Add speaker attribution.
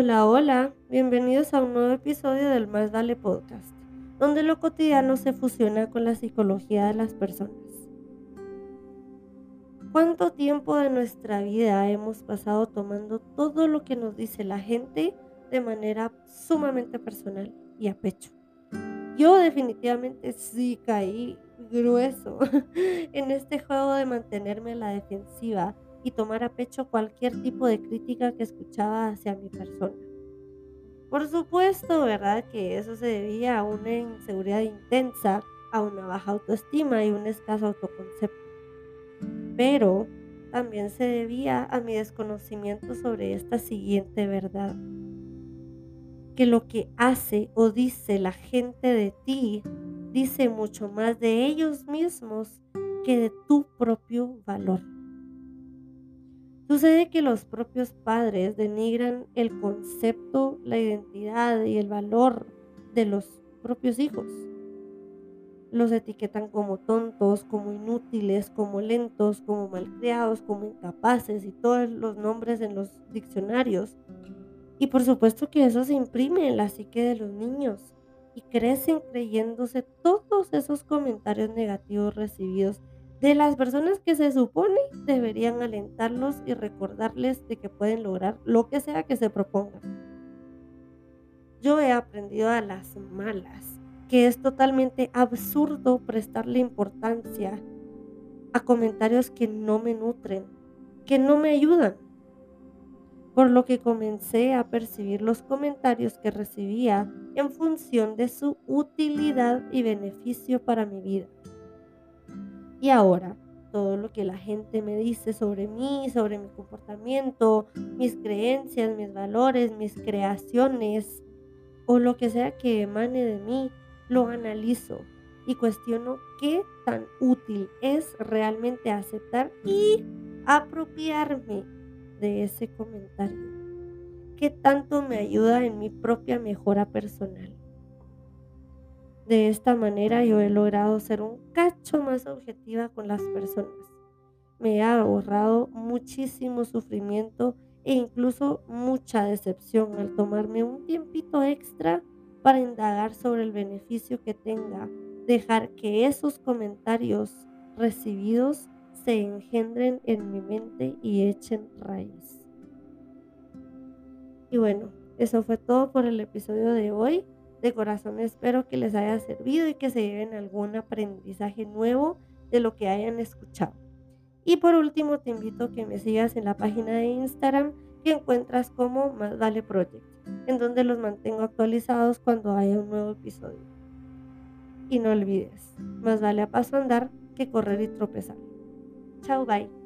Speaker 1: Hola, hola, bienvenidos a un nuevo episodio del Más Vale Podcast, donde lo cotidiano se fusiona con la psicología de las personas. ¿Cuánto tiempo de nuestra vida hemos pasado tomando todo lo que nos dice la gente de manera sumamente personal y a pecho? Yo definitivamente sí caí grueso en este juego de mantenerme a la defensiva y tomar a pecho cualquier tipo de crítica que escuchaba hacia mi persona. Por supuesto, ¿verdad? Que eso se debía a una inseguridad intensa, a una baja autoestima y un escaso autoconcepto. Pero también se debía a mi desconocimiento sobre esta siguiente verdad. Que lo que hace o dice la gente de ti dice mucho más de ellos mismos que de tu propio valor. Sucede que los propios padres denigran el concepto, la identidad y el valor de los propios hijos. Los etiquetan como tontos, como inútiles, como lentos, como malcriados, como incapaces y todos los nombres en los diccionarios. Y por supuesto que eso se imprime en la psique de los niños y crecen creyéndose todos esos comentarios negativos recibidos de las personas que se supone deberían alentarlos y recordarles de que pueden lograr lo que sea que se propongan. Yo he aprendido a las malas que es totalmente absurdo prestarle importancia a comentarios que no me nutren, que no me ayudan. Por lo que comencé a percibir los comentarios que recibía en función de su utilidad y beneficio para mi vida. Y ahora, todo lo que la gente me dice sobre mí, sobre mi comportamiento, mis creencias, mis valores, mis creaciones o lo que sea que emane de mí, lo analizo y cuestiono qué tan útil es realmente aceptar y apropiarme de ese comentario. ¿Qué tanto me ayuda en mi propia mejora personal? De esta manera yo he logrado ser un cacho más objetiva con las personas. Me ha ahorrado muchísimo sufrimiento e incluso mucha decepción al tomarme un tiempito extra para indagar sobre el beneficio que tenga dejar que esos comentarios recibidos se engendren en mi mente y echen raíz. Y bueno, eso fue todo por el episodio de hoy. De corazón espero que les haya servido y que se lleven algún aprendizaje nuevo de lo que hayan escuchado. Y por último, te invito a que me sigas en la página de Instagram que encuentras como Más Vale Project, en donde los mantengo actualizados cuando haya un nuevo episodio. Y no olvides, más vale a paso andar que correr y tropezar. Chao, bye.